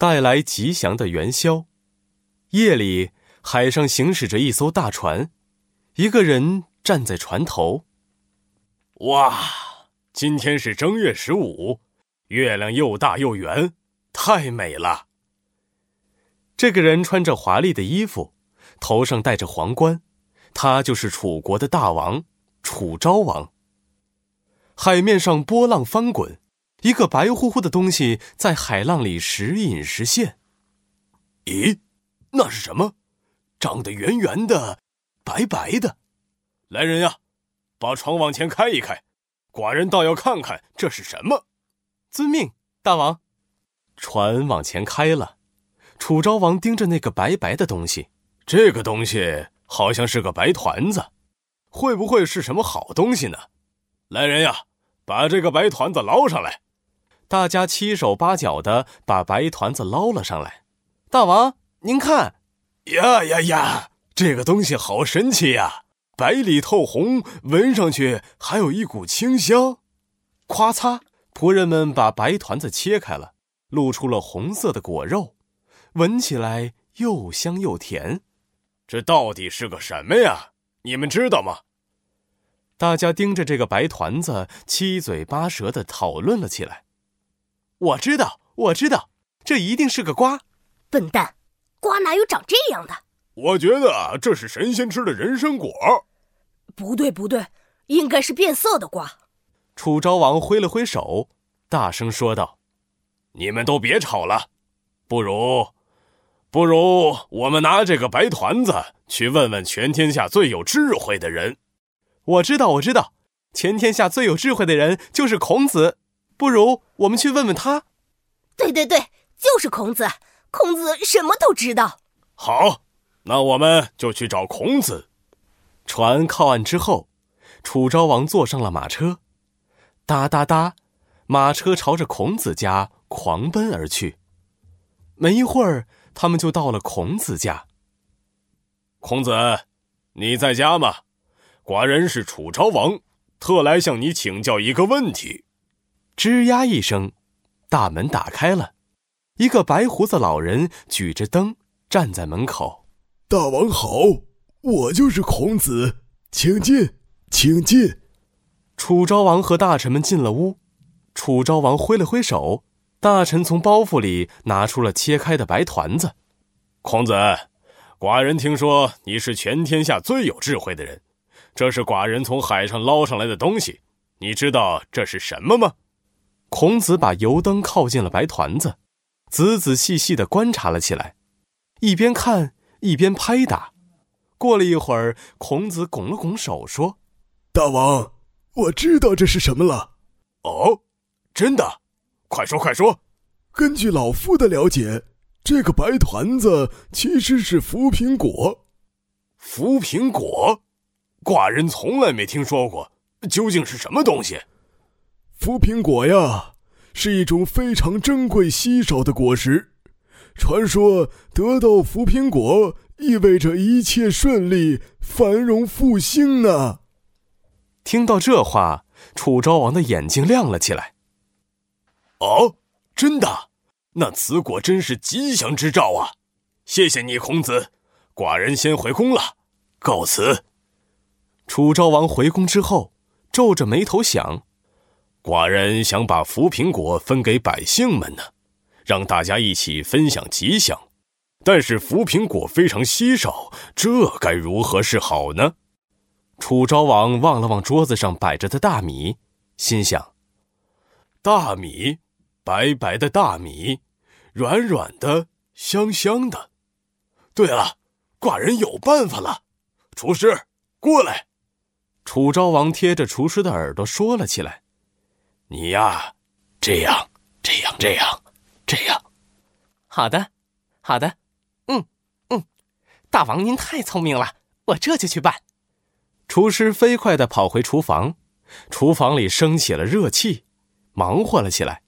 带来吉祥的元宵。夜里，海上行驶着一艘大船，一个人站在船头。哇，今天是正月十五，月亮又大又圆，太美了。这个人穿着华丽的衣服，头上戴着皇冠，他就是楚国的大王楚昭王。海面上波浪翻滚，一个白乎乎的东西在海浪里时隐时现。咦，那是什么？长得圆圆的，白白的。来人呀，把船往前开一开，寡人倒要看看这是什么。遵命，大王。船往前开了。楚昭王盯着那个白白的东西，这个东西好像是个白团子，会不会是什么好东西呢？来人呀，把这个白团子捞上来！大家七手八脚的把白团子捞了上来。大王，您看，呀呀呀，这个东西好神奇呀，白里透红，闻上去还有一股清香。咔嚓，仆人们把白团子切开了，露出了红色的果肉。闻起来又香又甜，这到底是个什么呀？你们知道吗？大家盯着这个白团子，七嘴八舌的讨论了起来。我知道，我知道，这一定是个瓜。笨蛋，瓜哪有长这样的？我觉得这是神仙吃的人参果。不对，不对，应该是变色的瓜。楚昭王挥了挥手，大声说道：“你们都别吵了，不如……”不如我们拿这个白团子去问问全天下最有智慧的人。我知道，我知道，全天下最有智慧的人就是孔子。不如我们去问问他。对对对，就是孔子。孔子什么都知道。好，那我们就去找孔子。船靠岸之后，楚昭王坐上了马车，哒哒哒，马车朝着孔子家狂奔而去。没一会儿。他们就到了孔子家。孔子，你在家吗？寡人是楚昭王，特来向你请教一个问题。吱呀一声，大门打开了，一个白胡子老人举着灯站在门口。大王好，我就是孔子，请进，请进。楚昭王和大臣们进了屋，楚昭王挥了挥手。大臣从包袱里拿出了切开的白团子。孔子，寡人听说你是全天下最有智慧的人，这是寡人从海上捞上来的东西，你知道这是什么吗？孔子把油灯靠近了白团子，仔仔细细的观察了起来，一边看一边拍打。过了一会儿，孔子拱了拱手说：“大王，我知道这是什么了。”“哦，真的。”快说快说！根据老夫的了解，这个白团子其实是浮苹果。浮苹果，寡人从来没听说过，究竟是什么东西？浮苹果呀，是一种非常珍贵稀少的果实。传说得到浮苹果意味着一切顺利、繁荣复兴呢。听到这话，楚昭王的眼睛亮了起来。哦，真的，那此果真是吉祥之兆啊！谢谢你，孔子，寡人先回宫了，告辞。楚昭王回宫之后，皱着眉头想：寡人想把浮苹果分给百姓们呢，让大家一起分享吉祥。但是浮苹果非常稀少，这该如何是好呢？楚昭王望了望桌子上摆着的大米，心想：大米。白白的大米，软软的，香香的。对了，寡人有办法了，厨师过来。楚昭王贴着厨师的耳朵说了起来：“你呀，这样，这样，这样，这样。好的，好的，嗯嗯，大王您太聪明了，我这就去办。”厨师飞快的跑回厨房，厨房里升起了热气，忙活了起来。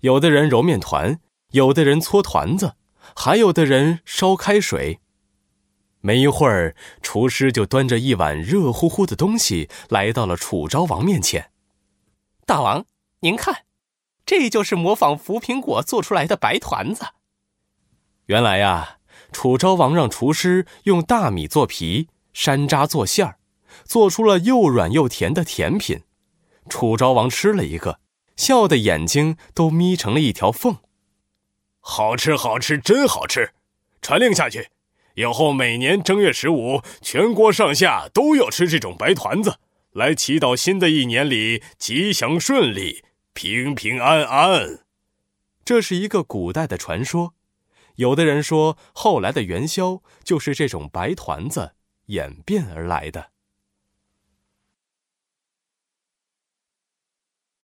有的人揉面团，有的人搓团子，还有的人烧开水。没一会儿，厨师就端着一碗热乎乎的东西来到了楚昭王面前。大王，您看，这就是模仿浮苹果做出来的白团子。原来呀，楚昭王让厨师用大米做皮，山楂做馅儿，做出了又软又甜的甜品。楚昭王吃了一个，笑的眼睛都眯成了一条缝。好吃，好吃，真好吃！传令下去，以后每年正月十五，全国上下都要吃这种白团子，来祈祷新的一年里吉祥顺利、平平安安。这是一个古代的传说。有的人说，后来的元宵就是这种白团子演变而来的。